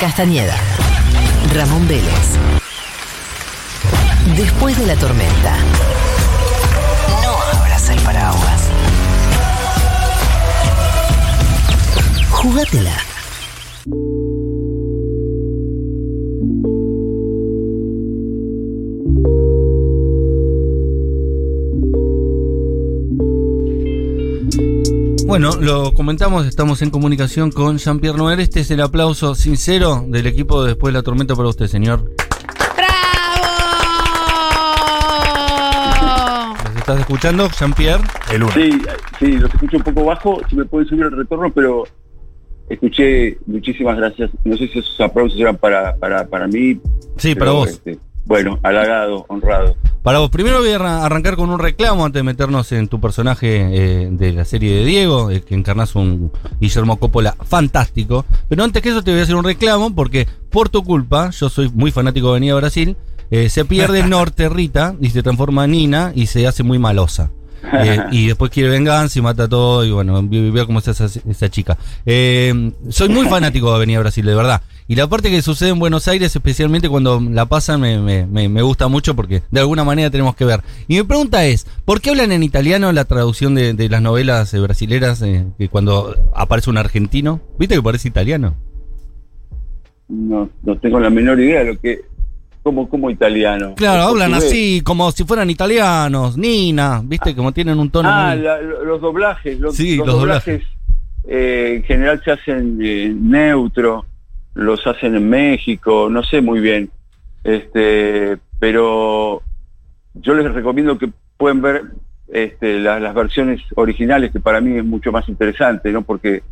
Castañeda. Ramón Vélez. Después de la tormenta. No abras el paraguas. Jugátela. Bueno, lo comentamos, estamos en comunicación con Jean-Pierre Noel. Este es el aplauso sincero del equipo de Después de la Tormenta para usted, señor. ¡Bravo! ¿Nos estás escuchando, Jean-Pierre? El uno. Sí, sí, los escucho un poco bajo, si me pueden subir el retorno, pero escuché, muchísimas gracias. No sé si esos aplausos eran para, para, para mí. Sí, pero, para vos. este, bueno, halagado, honrado. Para vos, primero voy a arran- arrancar con un reclamo antes de meternos en tu personaje eh, de la serie de Diego, eh, que encarnas un Guillermo Coppola fantástico. Pero antes que eso te voy a hacer un reclamo porque por tu culpa, yo soy muy fanático de Avenida Brasil, eh, se pierde el norte Rita y se transforma en Nina y se hace muy malosa. Eh, y después quiere venganza y mata todo y bueno, veo cómo está esa, esa chica. Eh, soy muy fanático de Avenida Brasil, de verdad. Y la parte que sucede en Buenos Aires, especialmente cuando la pasan, me, me- me- gusta mucho porque de alguna manera tenemos que ver. Y mi pregunta es, ¿por qué hablan en italiano la traducción de, de las novelas eh, brasileras eh, que cuando aparece un argentino? ¿Viste que parece italiano? No, no tengo la menor idea de lo que. como, como italiano. Claro, ¿Es hablan así, como si fueran italianos, Nina, ¿viste? Como tienen un tono Ah, muy- la- lo- los doblajes. Los, Sí, los los doblajes eh, en general se hacen eh, neutro, los hacen en México, no sé muy bien. Este, pero yo les recomiendo que pueden ver este, la- las versiones originales, que para mí es mucho más interesante, ¿no? Porque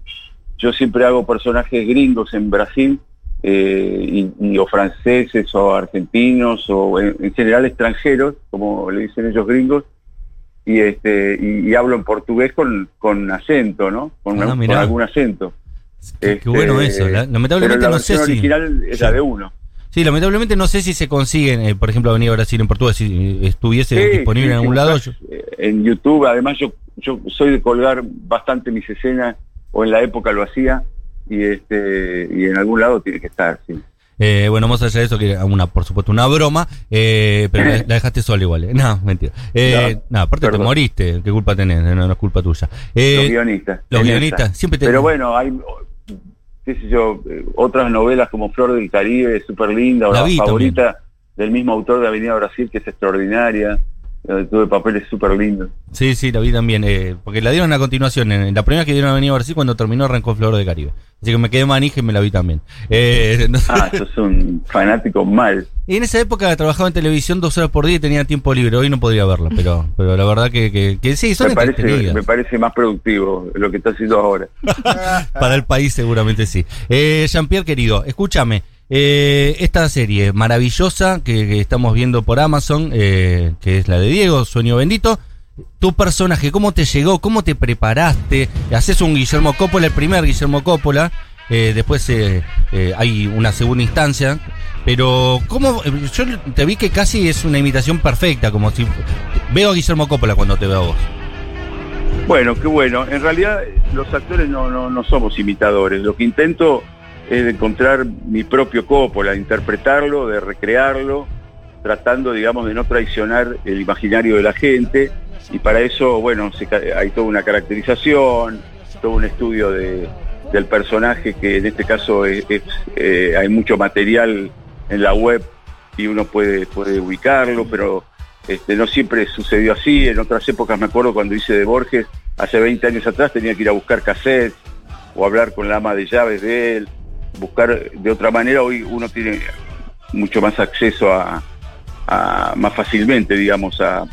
yo siempre hago personajes gringos en Brasil, eh, y, y- o franceses, o argentinos, o en, en general extranjeros, como le dicen ellos gringos, y este y, y hablo en portugués con, con acento, ¿no? Con, Ah, con algún acento. Qué, qué bueno Este, eso. la- lamentablemente la no sé si... original es la de uno. Sí, lamentablemente no sé si se consiguen, eh, por ejemplo, Avenida Brasil en Portugal, si eh, estuviese Sí, disponible sí, en algún lado. yo- eh, En YouTube, además yo yo soy de colgar bastante mis escenas, o en la época lo hacía, y este y en algún lado tiene que estar, sí. eh, bueno, más allá de eso, que era una, por supuesto, una broma, eh, pero la, la dejaste sola igual. eh. No, mentira. Eh, No, no, aparte te moriste, ¿qué culpa tenés? No, no es culpa tuya. Los guionistas. los guionistas, siempre te- Pero bueno, hay, qué sé yo, eh, otras novelas como Flor del Caribe, súper linda, o La la, favorita del mismo autor de Avenida Brasil, que es extraordinaria, donde tuve papeles súper lindos. Sí, sí, la vi también, eh, porque la dieron a continuación. En, en la primera que dieron a Avenida Brasil, cuando terminó, arrancó Flor de Caribe. Así que me quedé manija y me la vi también. Eh, no sé. Ah, sos un fanático mal. Y en esa época trabajaba en televisión dos horas por día y tenía tiempo libre. Hoy no podría verla, pero, pero la verdad que, que, que sí, son Me parece, me parece más productivo lo que está haciendo ahora. Para el país seguramente sí. Eh, Jean-Pierre, querido, escúchame. eh, esta serie maravillosa que, que estamos viendo por Amazon, eh, que es la de Diego, Sueño Bendito. Tu personaje, ¿cómo te llegó? ¿Cómo te preparaste? Haces un Guillermo Coppola, el primer Guillermo Coppola. eh, después eh, eh, hay una segunda instancia. Pero, ¿cómo? eh, Yo te vi que casi es una imitación perfecta, como si. Veo a Guillermo Coppola cuando te veo a vos. Bueno, qué bueno. En realidad los actores no, no, no somos imitadores. Lo que intento es encontrar mi propio Coppola, interpretarlo, de recrearlo, tratando, digamos, de no traicionar el imaginario de la gente. Y para eso, bueno, se hay toda una caracterización, todo un estudio de- del personaje, que en este caso es- es, eh, hay mucho material en la web y uno puede, puede ubicarlo, pero este, no siempre sucedió así. En otras épocas me acuerdo cuando hice de Borges, hace 20 años atrás tenía que ir a buscar cassettes o hablar con la ama de llaves de él, buscar de otra manera. Hoy uno tiene mucho más acceso a, más fácilmente, digamos, a,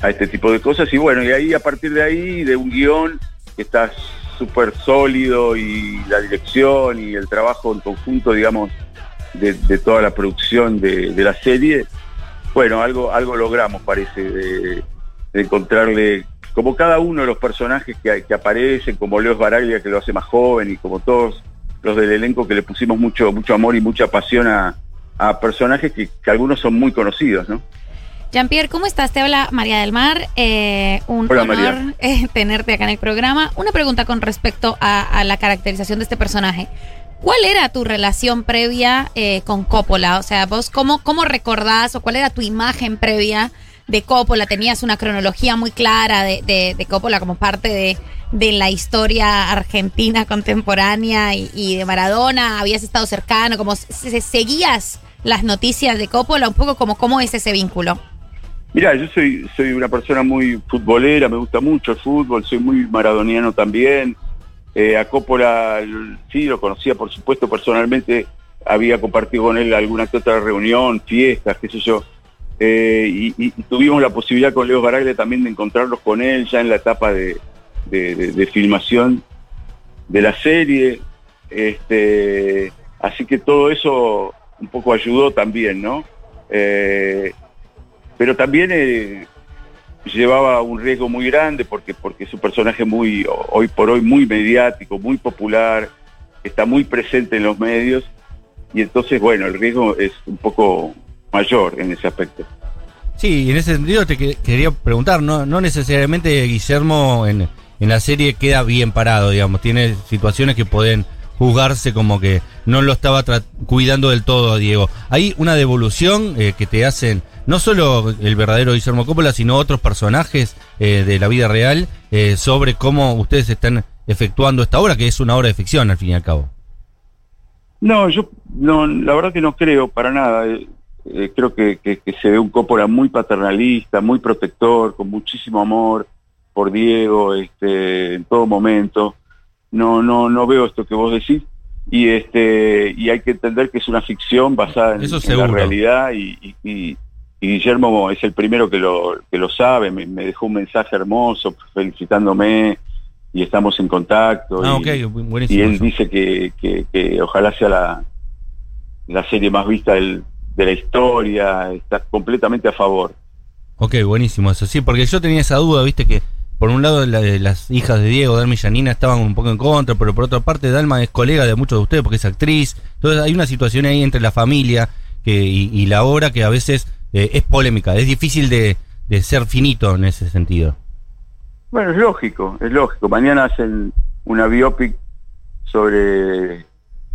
a este tipo de cosas. Y bueno, y ahí a partir de ahí, de un guion que está súper sólido y la dirección y el trabajo en conjunto, digamos, de, de toda la producción de, de la serie, bueno, algo, algo logramos, parece, de, de encontrarle, como cada uno de los personajes que, que aparecen, como Leo Baraglia, que lo hace más joven, y como todos los del elenco que le pusimos mucho, mucho amor y mucha pasión a, a personajes que, que algunos son muy conocidos, ¿no? Jean-Pierre, ¿cómo estás? Te habla María del Mar. Eh, un Hola, honor eh, tenerte acá en el programa. Una pregunta con respecto a, a la caracterización de este personaje. ¿Cuál era tu relación previa eh, con Coppola? O sea, vos cómo, cómo recordás o cuál era tu imagen previa de Coppola? ¿Tenías una cronología muy clara de, de, de Coppola como parte de, de, la historia argentina contemporánea y, de Maradona? ¿Habías estado cercano? ¿Cómo se, seguías las noticias de Coppola? Un poco como cómo es ese vínculo. Mira, yo soy, soy una persona muy futbolera, me gusta mucho el fútbol, soy muy maradoniano también. Eh, a Coppola sí lo conocía, por supuesto, personalmente había compartido con él alguna que otra reunión, fiestas, qué sé yo. Eh, y, tuvimos la posibilidad con Leo Baraglia también de encontrarnos con él ya en la etapa de, de filmación de la serie. Este, así que todo eso un poco ayudó también, ¿no? Eh, pero también eh, llevaba un riesgo muy grande porque, porque es un personaje muy, hoy por hoy, muy mediático, muy popular, está muy presente en los medios y entonces, bueno, el riesgo es un poco mayor en ese aspecto. Sí, en ese sentido te que, quería preguntar, no, no necesariamente Guillermo en, en la serie queda bien parado, digamos, tiene situaciones que pueden juzgarse como que no lo estaba cuidando del todo, Diego. Hay una devolución eh, que te hacen no solo el verdadero Guillermo Coppola, sino otros personajes eh, de la vida real eh, sobre cómo ustedes están efectuando esta obra, que es una obra de ficción al fin y al cabo. No, yo no, la verdad que no creo para nada. Creo que, que, que, se ve un Coppola muy paternalista, muy protector, con muchísimo amor por Diego, este, en todo momento. No, no, no veo esto que vos decís. Y este y hay que entender que es una ficción basada en, en la realidad y, y, y, y, Guillermo es el primero que lo que lo sabe. Me, me, dejó un mensaje hermoso felicitándome y estamos en contacto ah, y, okay. y, él dice que, que, que, ojalá sea la la serie más vista del, de la historia está completamente a favor. Ok, buenísimo eso. Sí porque yo tenía esa duda viste que por un lado la, las hijas de Diego, Dalma y Janina estaban un poco en contra, pero por otra parte Dalma es colega de muchos de ustedes porque es actriz. Entonces hay una situación ahí entre la familia que, y, y la obra que a veces eh, es polémica. Es difícil de, de, ser finito en ese sentido. Bueno, es lógico, es lógico. Mañana hacen una biopic sobre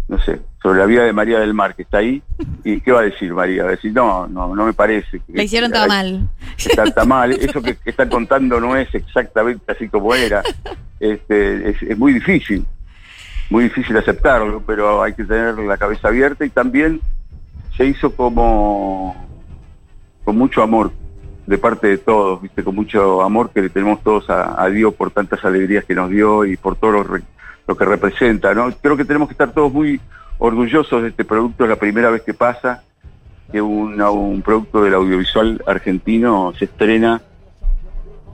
no sé, sobre la vida de María del Mar, que está ahí, y ¿qué va a decir María? Va a decir, no, no, no me parece. Le hicieron todo mal. Está, está, mal, eso que, que, están contando no es exactamente así como era. Este, es, es, muy difícil, muy difícil aceptarlo, pero hay que tener la cabeza abierta y también se hizo como con mucho amor de parte de todos, viste, con mucho amor que le tenemos todos a, a Dios por tantas alegrías que nos dio y por todos los lo que representa, ¿no? Creo que tenemos que estar todos muy orgullosos de este producto, es la primera vez que pasa que un producto del audiovisual argentino se estrena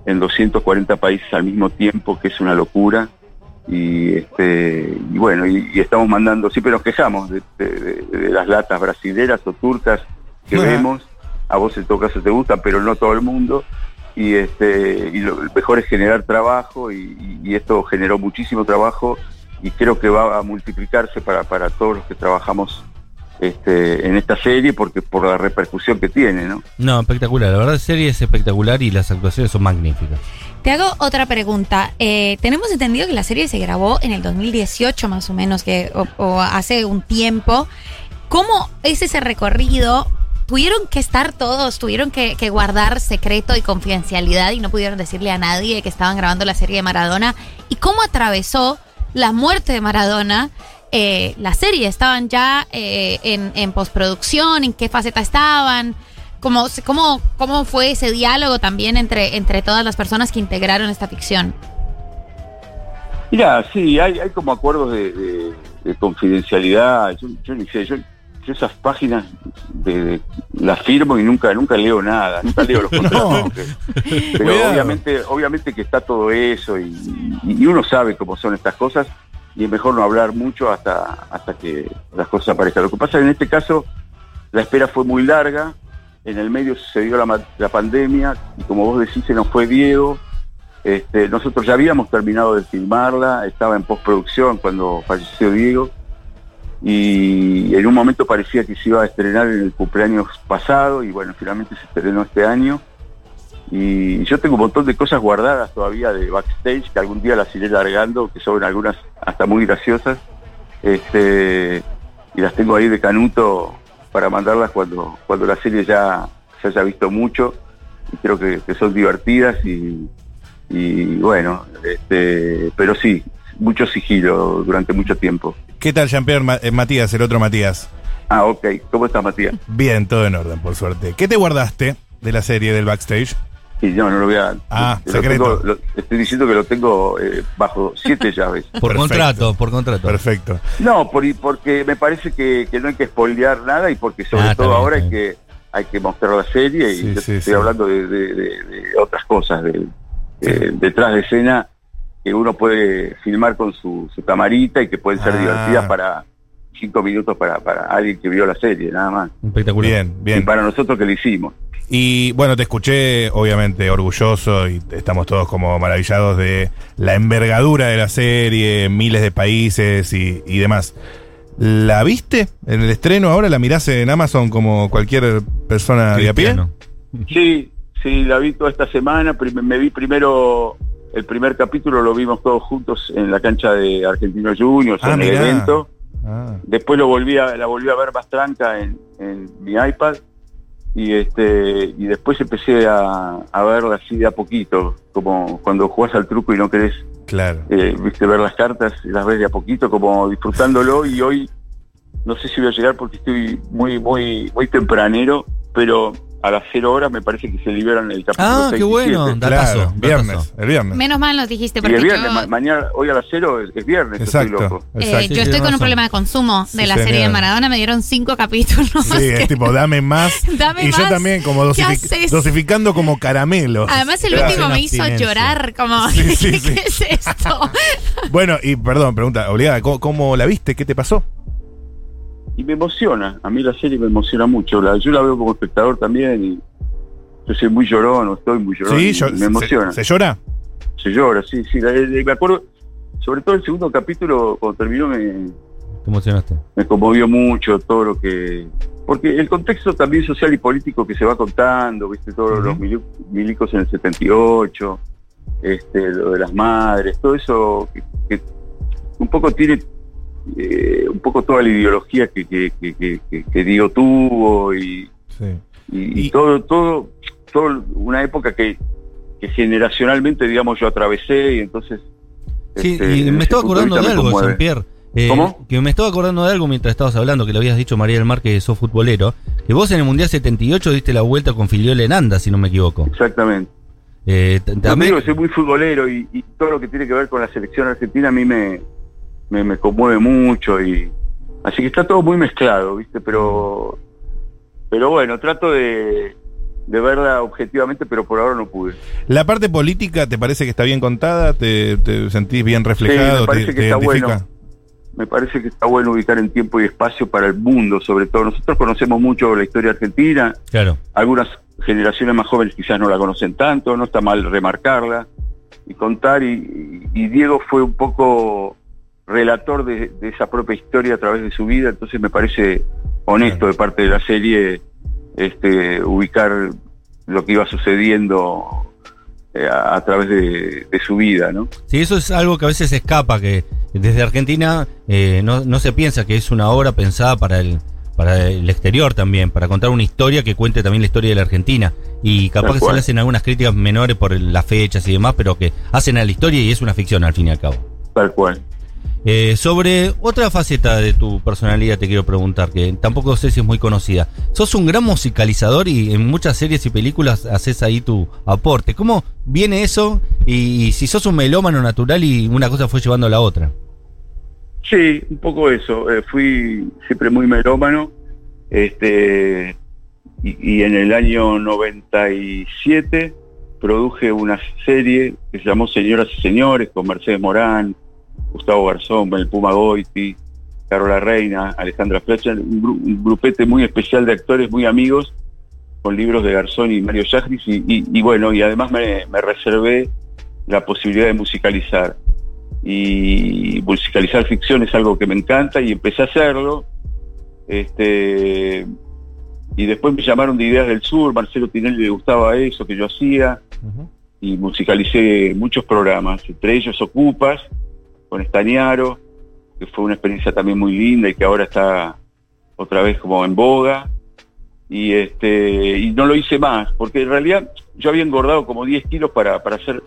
en 240 países al mismo tiempo, que es una locura. Y, este, y bueno, y, y estamos mandando, siempre nos quejamos de, de, de, de las latas brasileras o turcas que vemos, a vos en todo caso te gustan, pero no todo el mundo y este y lo mejor es generar trabajo y, y, esto generó muchísimo trabajo y creo que va a multiplicarse para, para todos los que trabajamos este, en esta serie porque por la repercusión que tiene, ¿no? No, espectacular, la verdad la serie es espectacular y las actuaciones son magníficas. Te hago otra pregunta. Eh, tenemos entendido que la serie se grabó en el 2018 más o menos, que o, o hace un tiempo. ¿Cómo es ese recorrido tuvieron que estar todos, tuvieron que, que, guardar secreto y confidencialidad y no pudieron decirle a nadie que estaban grabando la serie de Maradona. ¿Y cómo atravesó la muerte de Maradona eh, la serie? ¿Estaban ya eh, en, en, postproducción? ¿En qué faceta estaban? ¿Cómo, cómo, ¿Cómo fue ese diálogo también entre, entre todas las personas que integraron esta ficción? Mira, sí, hay, hay como acuerdos de, de, de confidencialidad. Yo, yo yo esas páginas de, de, las firmo y nunca nunca leo nada, nunca leo los contratos. no. Pero Cuidado. obviamente obviamente que está todo eso y, y, uno sabe cómo son estas cosas y es mejor no hablar mucho hasta hasta que las cosas aparezcan. Lo que pasa es que en este caso la espera fue muy larga, en el medio se dio la, la pandemia y como vos decís se nos fue Diego. Este, nosotros ya habíamos terminado de filmarla, estaba en postproducción cuando falleció Diego y en un momento parecía que se iba a estrenar en el cumpleaños pasado y bueno, finalmente se estrenó este año. Y yo tengo un montón de cosas guardadas todavía de backstage que algún día las iré largando, que son algunas hasta muy graciosas. Este, y las tengo ahí de canuto para mandarlas cuando, cuando la serie ya se haya visto mucho. Y creo que, son divertidas y, y bueno, este, pero sí, mucho sigilo durante mucho tiempo. ¿Qué tal, Jean-Pierre Ma- eh, Matías, el otro Matías? Ah, ok. ¿Cómo estás, Matías? Bien, todo en orden, por suerte. ¿Qué te guardaste de la serie del backstage? Y no, no lo voy a... Ah, lo secreto. tengo- lo- estoy diciendo que lo tengo eh, bajo siete llaves. Por Perfecto. contrato, por contrato. Perfecto. No, por, porque me parece que, que no hay que spoilear nada y porque sobre Ah, todo ahora hay que hay que mostrar la serie y Sí, yo sí, estoy sí. hablando de, de- de- de otras cosas, de, de- detrás de escena que uno puede filmar con su, su camarita y que pueden ser Ah. divertidas para cinco minutos para, para alguien que vio la serie, nada más. Espectacular. Bien, Y bien. para nosotros que lo hicimos. Y bueno, te escuché obviamente orgulloso y estamos todos como maravillados de la envergadura de la serie, miles de países y, y demás. ¿La viste en el estreno ahora? ¿La mirás en Amazon como cualquier persona de a pie? Cristiano. Sí, sí, la vi toda esta semana. Me vi primero, el primer capítulo lo vimos todos juntos en la cancha de Argentinos Juniors, Ah, en el mirá. evento. Ah, Después lo volví a, la volví a ver más tranca en, en mi iPad y este y después empecé a, a verla así de a poquito, como cuando jugás al truco y no querés claro. eh, viste ver las cartas, las ves de a poquito, como disfrutándolo y hoy no sé si voy a llegar porque estoy muy muy muy tempranero, pero a las cero horas me parece que se liberan el capítulo Ah, 6 qué y bueno. 7. Datazo, Claro, viernes, datazo. el viernes. Menos mal nos dijiste, Y porque el viernes, yo, ma- mañana, hoy a las cero es, es viernes, yo estoy Exacto. loco. eh, exacto. yo estoy tenés con un problema de consumo Sí, de la serie de. Maradona. Me dieron cinco capítulos. Sí, es tipo, dame más. Dame y yo más. también, como ¿Qué dosifi- haces? dosificando como caramelo. Además, el Claro. último me hizo llorar, como, Sí, sí, ¿qué, sí. qué es esto? Bueno, y perdón, pregunta obligada, ¿cómo, cómo la viste? ¿Qué te pasó? Y me emociona, a mí la serie me emociona mucho, la, yo la veo como espectador también y yo soy muy llorón, o estoy muy llorón, Sí, y yo- me emociona, ¿Se, se llora? se llora, sí, sí, la- la- me acuerdo, sobre todo el segundo capítulo, cuando terminó me, Te emocionaste. me conmovió mucho todo lo que... Porque el contexto también social y político que se va contando, viste, todos los mili- milicos en el 78, este, lo de las madres, todo eso que, que un poco tiene eh, un poco toda la ideología que, que, que, que- que- que Diego tuvo y, Sí. y, y Y- todo, todo, todo una época que, que generacionalmente, digamos, yo atravesé y entonces... Sí, este, y me estaba punto acordando de algo, conmueve. Jean-Pierre. Eh, ¿Cómo? Que me estaba acordando de algo mientras estabas hablando, que lo habías dicho María del Mar, que sos futbolero. Que vos en el Mundial 78 diste la vuelta con Filiol en Anda, si no me equivoco. Exactamente. Eh, Yo soy muy futbolero y, y todo lo que tiene que ver con la selección argentina a mí me, me, me conmueve mucho y así que está todo muy mezclado, ¿viste? Pero pero bueno, trato de, de verla objetivamente, pero por ahora no pude. ¿La parte política te parece que está bien contada? ¿Te, te sentís bien Sí, reflejado? me parece ¿Te, que te está identifica? bueno. Me parece que está bueno ubicar en tiempo y espacio para el mundo, sobre todo. Nosotros conocemos mucho la historia argentina, claro. algunas generaciones más jóvenes quizás no la conocen tanto, no está mal remarcarla y contar. Y, y Diego fue un poco relator de, de esa propia historia a través de su vida, entonces me parece honesto de parte de la serie este, ubicar lo que iba sucediendo eh, a, a través de, de su vida, ¿no? Sí, eso es algo que a veces escapa, que desde Argentina eh, no, no se piensa que es una obra pensada para el, para el exterior también, para contar una historia que cuente también la historia de la Argentina. Y capaz que se le hacen algunas críticas menores por las fechas y demás, pero que hacen a la historia y es una ficción al fin y al cabo. Tal cual. Eh, sobre otra faceta de tu personalidad te quiero preguntar, que tampoco sé si es muy conocida. Sos un gran musicalizador y en muchas series y películas haces ahí tu aporte. ¿Cómo viene eso? Y, si sos un melómano natural y una cosa fue llevando a la otra. Sí, un poco eso. Eh, fui siempre muy melómano. Este, y, y en el año 97 produje una serie que se llamó Señoras y Señores con Mercedes Morán, Gustavo Garzón, el Puma Goiti, Carola Reina, Alejandra Fletcher, un, gru- un grupete muy especial de actores muy amigos con libros de Garzón y Mario Yagris y, y- y bueno, y además me, me reservé la posibilidad de musicalizar y musicalizar ficción es algo que me encanta y empecé a hacerlo. Este, y después me llamaron de Ideas del Sur, Marcelo Tinelli le gustaba eso que yo hacía y musicalicé muchos programas, entre ellos Ocupas, con Estañaro, que fue una experiencia también muy linda y que ahora está otra vez como en boga. Y este y no lo hice más, porque en realidad yo había engordado como 10 kilos para, para hacer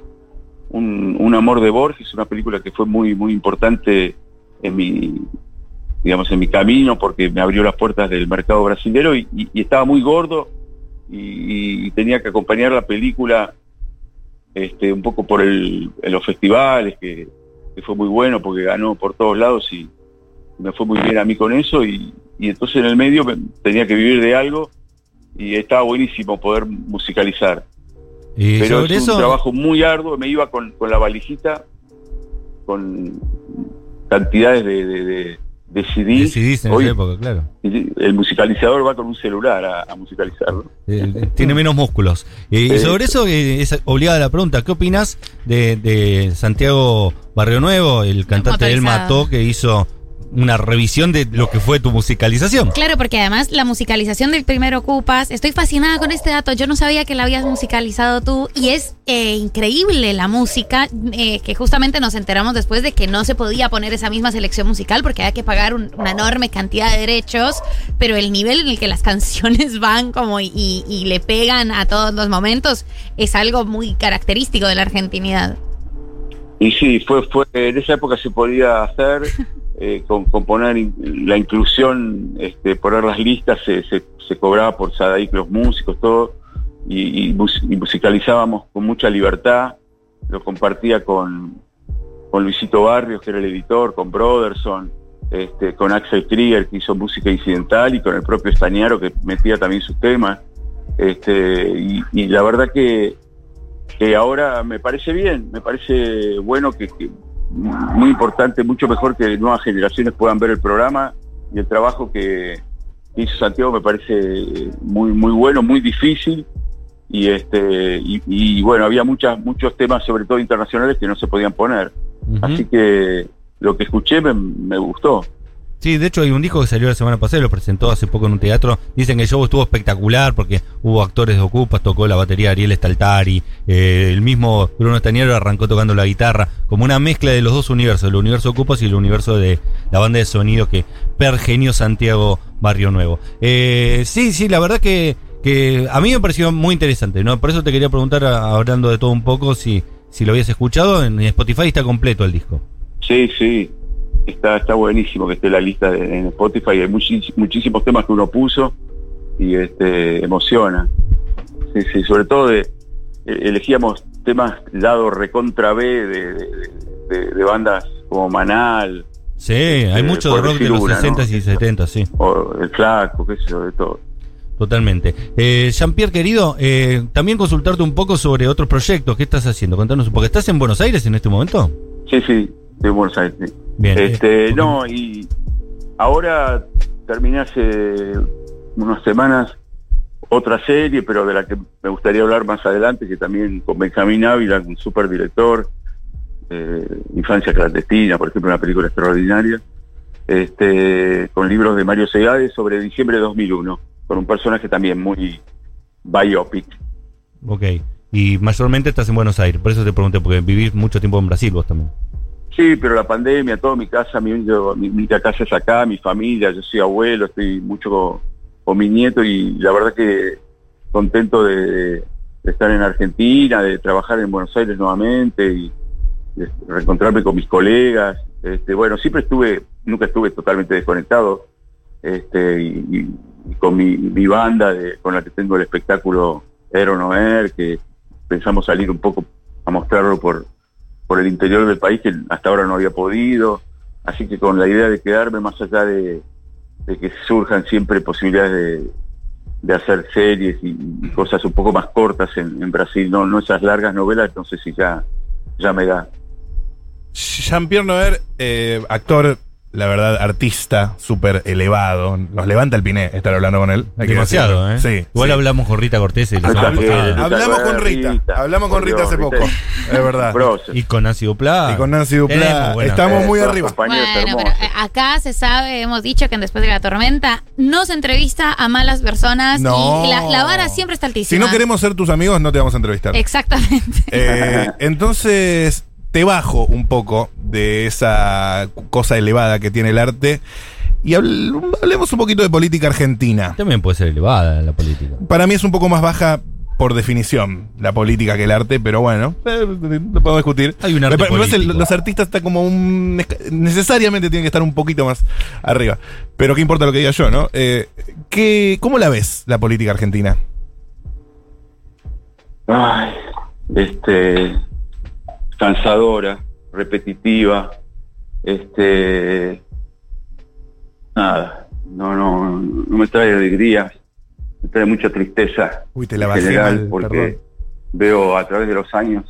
un, Amor de Borges, una película que fue muy, muy importante en mi, digamos, en mi camino, porque me abrió las puertas del mercado brasilero y, estaba muy gordo y, y tenía que acompañar la película este, un poco por el, en los festivales, que, que fue muy bueno porque ganó por todos lados y me fue muy bien a mí con eso y, y entonces en el medio me- tenía que vivir de algo y estaba buenísimo poder musicalizar. Y Pero es un eso, trabajo muy arduo, me iba con, con la valijita, con cantidades de, de, de, de CD. decidís en Hoy esa época, claro. el musicalizador va con un celular a, a musicalizarlo. Eh, tiene menos músculos. Eh, y Sí. sobre eso eh, es obligada la pregunta. ¿Qué opinas de, de Santiago Barrio Nuevo, el cantante del. Mató, que hizo una revisión de lo que fue tu musicalización? Claro, porque además la musicalización del primer Ocupas, estoy fascinada con este dato, yo no sabía que la habías musicalizado tú y es eh, increíble la música, eh, que justamente nos enteramos después de que no se podía poner esa misma selección musical porque había que pagar un- una enorme cantidad de derechos, pero el nivel en el que las canciones van como y, y- y le pegan a todos los momentos es algo muy característico de la argentinidad. Y sí, fue, fue, en esa época se podía hacer, eh, con, poner la inclusión, este, poner las listas, se, cobraba por Sadaic los músicos, todo, y, y mus- y musicalizábamos con mucha libertad, lo compartía con, Luisito Barrios, que era el editor, con Broderson, este, con Axel Krieger, que hizo música incidental, y con el propio Estañaro, que metía también sus temas. Este, y, la verdad que, ahora me parece bien, me parece bueno que muy importante, mucho mejor que nuevas generaciones puedan ver el programa. Y el trabajo que hizo Santiago me parece muy muy bueno, muy difícil. Y este y, y, bueno había muchas muchos temas sobre todo internacionales que no se podían poner, así que lo que escuché me, me gustó. Sí, de hecho hay un disco que salió la semana pasada, lo presentó hace poco en un teatro. Dicen que el show estuvo espectacular porque hubo actores de Ocupas, tocó la batería Ariel Staltari, eh, el mismo Bruno Estañero arrancó tocando la guitarra, como una mezcla de los dos universos, el universo Ocupas y el universo de la banda de sonido que pergenió Santiago Barrio Nuevo. Eh, sí, sí, la verdad que, a mí me pareció muy interesante, ¿no? Por eso te quería preguntar, hablando de todo un poco, si, si lo habías escuchado, en Spotify está completo el disco. Sí, sí, está, está buenísimo que esté la lista de, en Spotify. Hay muchis- muchísimos temas que uno puso y este emociona. Sí, sí, sobre todo de, eh, elegíamos temas lado recontra B de, de- de- bandas como Manal Sí, hay Eh, mucho de rock de los una, 60 ¿no? y 70, sí, o El Flaco, qué sé yo, de todo. totalmente. Eh, Jean-Pierre, querido, eh, también consultarte un poco sobre otros proyectos. ¿Qué estás haciendo? Contanos un poco. ¿Estás en Buenos Aires en este momento? Sí, sí, de Buenos Aires. sí. Bien. Este, eh, no, y ahora terminé hace unas semanas otra serie, pero de la que me gustaría hablar más adelante, que también con Benjamín Ávila, un super director, eh, Infancia Clandestina, por ejemplo, una película extraordinaria, este, con libros de Mario Segade sobre diciembre de 2001, con un personaje también muy biopic. Ok. Y mayormente estás en Buenos Aires, por eso te pregunté, porque vivís mucho tiempo en Brasil vos también. Sí, pero la pandemia, toda mi casa, mi, mi, mi casa es acá, mi familia, yo soy abuelo, estoy mucho con, con mi nieto y la verdad que contento de, estar en Argentina, de trabajar en Buenos Aires nuevamente y de reencontrarme con mis colegas. Este, bueno, siempre estuve, nunca estuve totalmente desconectado este, y, con mi, mi banda de, con la que tengo el espectáculo Aero Noer, que pensamos salir un poco a mostrarlo por, por el interior del país que hasta ahora no había podido. Así que con la idea de quedarme más allá de, que surjan siempre posibilidades de, de hacer series y, y cosas un poco más cortas en, en Brasil, no, no esas largas novelas, no sé si ya, ya me da. Jean-Pierre Noer, eh, actor, la verdad, artista, súper elevado. Nos levanta el piné estar hablando con él. hay que Demasiado, ¿eh? Sí. Igual sí. hablamos con Rita Cortés la Muchas semana gracias. pasada. Hablamos con Rita. Rita, Hablamos con Rita hace poco. Es verdad. Y con Ácido Pla. Y con Nancy Duplá. Tenemos buena- Estamos muy arriba. Bueno, pero eh, acá se sabe, hemos dicho que después de la tormenta no se entrevista a malas personas No. y la, la vara siempre está Si altísima. no queremos ser tus amigos, no te vamos a entrevistar. Exactamente. Eh, entonces, te bajo un poco de esa cosa elevada que tiene el arte y habl- hablemos un poquito de política argentina. También puede ser elevada la política. Para mí es un poco más baja por definición la política que el arte, pero bueno, eh, lo podemos discutir. Hay un arte Me pa- me parece los artistas están como un necesariamente tienen que estar un poquito más arriba. Pero qué importa lo que diga yo, ¿no? Eh, ¿qué, ¿Cómo la ves la política argentina? Ay, este, cansadora, repetitiva, este, nada, no, no, no me trae alegría, me trae mucha tristeza Uy, te la en bajé general, mal, porque perdón. veo a través de los años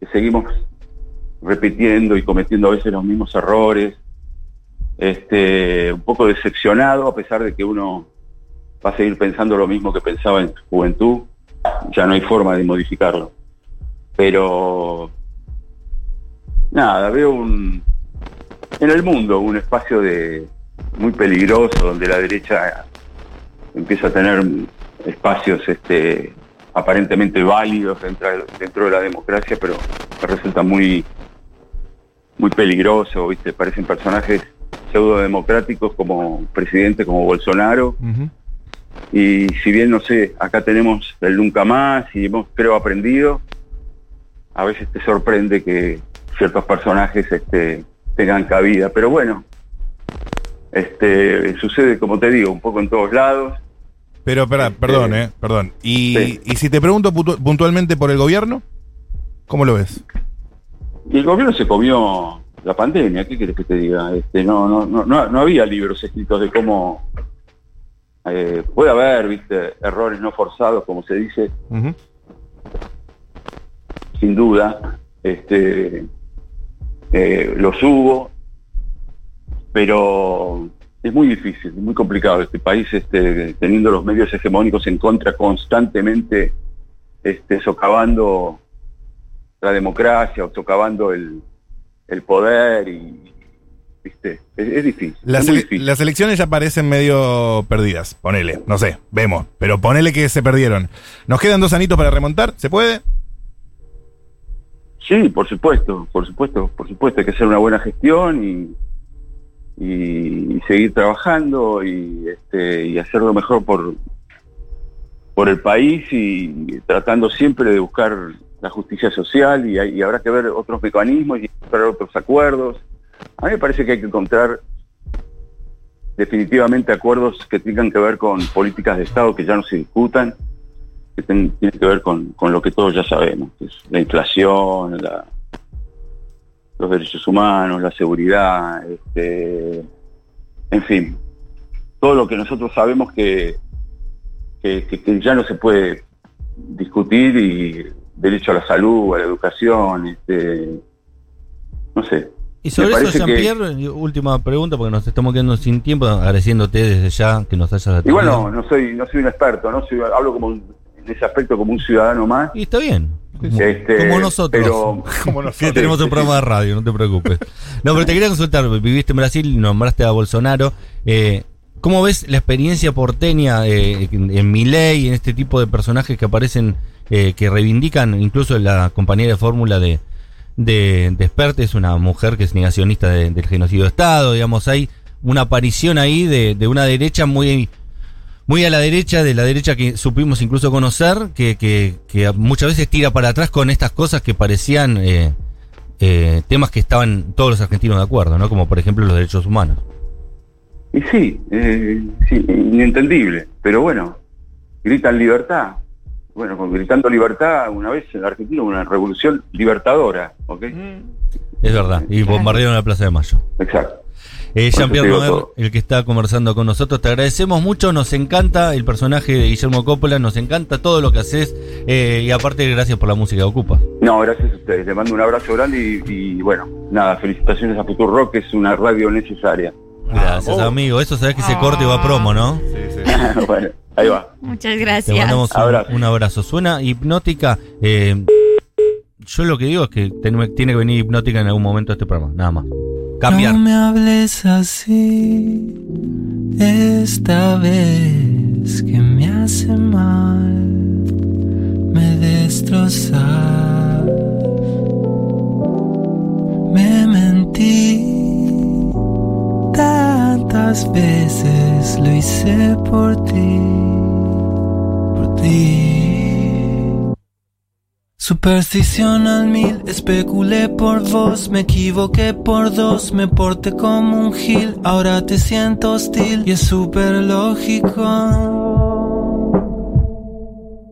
que seguimos repitiendo y cometiendo a veces los mismos errores, este, un poco decepcionado a pesar de que uno va a seguir pensando lo mismo que pensaba en su juventud, ya no hay forma de modificarlo. Pero nada, veo un en el mundo un espacio de muy peligroso donde la derecha empieza a tener espacios este aparentemente válidos dentro de, dentro de la democracia, pero resulta muy muy peligroso, ¿viste? Parecen personajes pseudo democráticos como presidente como Bolsonaro y si bien no sé, acá tenemos el nunca más y hemos creo aprendido, a veces te sorprende que ciertos personajes este, tengan cabida, pero bueno, este sucede como te digo, un poco en todos lados. Pero, espera, Este, perdón, eh, perdón. Y, sí. y si te pregunto puntu- puntualmente por el gobierno, ¿cómo lo ves? Y el gobierno se comió la pandemia, ¿qué quieres que te diga? Este, no, no, no, no, había libros escritos de cómo eh, puede haber, viste, errores no forzados, como se dice, sin duda, este, eh, los hubo, pero es muy difícil, muy complicado este país, este, teniendo los medios hegemónicos en contra constantemente, este, socavando la democracia o socavando el, el poder y, viste, es, es difícil. Las, es difícil. las elecciones ya parecen medio perdidas, ponele, no sé, vemos, pero ponele que se perdieron. Nos quedan dos anitos para remontar, ¿se puede? Sí, por supuesto, por supuesto, por supuesto, hay que hacer una buena gestión y, seguir trabajando y, este, y hacerlo mejor por, por el país y tratando siempre de buscar la justicia social y habrá que ver otros mecanismos y buscar otros acuerdos. A mí me parece que hay que encontrar definitivamente acuerdos que tengan que ver con políticas de Estado que ya no se discutan, que ten- tienen que ver con, con lo que todos ya sabemos, que es la inflación, la- los derechos humanos, la seguridad, este, en fin, todo lo que nosotros sabemos que, que, que- que ya no se puede discutir y derecho a la salud, a la educación, este, no sé, Y sobre eso, que- Jean-Pierre, y última pregunta, porque nos estamos quedando sin tiempo, agradeciéndote desde ya que nos hayas atendido. Igual no, no soy, no soy un experto, no soy, hablo como un- en ese aspecto como un ciudadano más. Y está bien. Como, Este, como nosotros. pero- Como Que nosotros. tenemos un programa de radio, no te preocupes. No, pero te quería consultar, viviste en Brasil, nombraste a Bolsonaro. Eh, ¿Cómo ves la experiencia porteña eh, en, Milei en este tipo de personajes que aparecen, eh, que reivindican, incluso la compañera de fórmula de, de, de Spert es una mujer que es negacionista de- del genocidio de Estado, digamos, hay una aparición ahí de, de una derecha muy muy a la derecha, de la derecha que supimos incluso conocer, que, que, que muchas veces tira para atrás con estas cosas que parecían eh, eh, temas que estaban todos los argentinos de acuerdo, ¿no? Como por ejemplo los derechos humanos. Y sí, eh, sí, inentendible, pero bueno, gritan libertad. Bueno, con gritando libertad, una vez en la Argentina hubo una revolución libertadora, ¿ok? Es verdad. Y bombardearon la Plaza de Mayo. Exacto. Eh, Jean-Pierre te todo. el que está conversando con nosotros, te agradecemos mucho, nos encanta el personaje de Guillermo Coppola, nos encanta todo lo que haces eh, y aparte gracias por la música que ocupas. No, gracias a ustedes. Les mando un abrazo grande y, y, bueno, nada, felicitaciones a Futuro Rock, que es una radio necesaria. Gracias, oh. amigo. Eso sabes que se corte y va a promo, ¿no? Sí, sí. bueno, ahí va. Muchas Te gracias. mandamos un Abrazo. un abrazo. Suena hipnótica. eh, yo lo que digo es que tiene que venir hipnótica en algún momento a este programa, nada más. Cambiar. No me hables así esta vez que me hace mal, me destrozas. ti. Tantas veces lo hice por ti, por ti. Superstición al mil, especulé por vos, me equivoqué por dos, me porté como un gil, ahora te siento hostil y es súper lógico.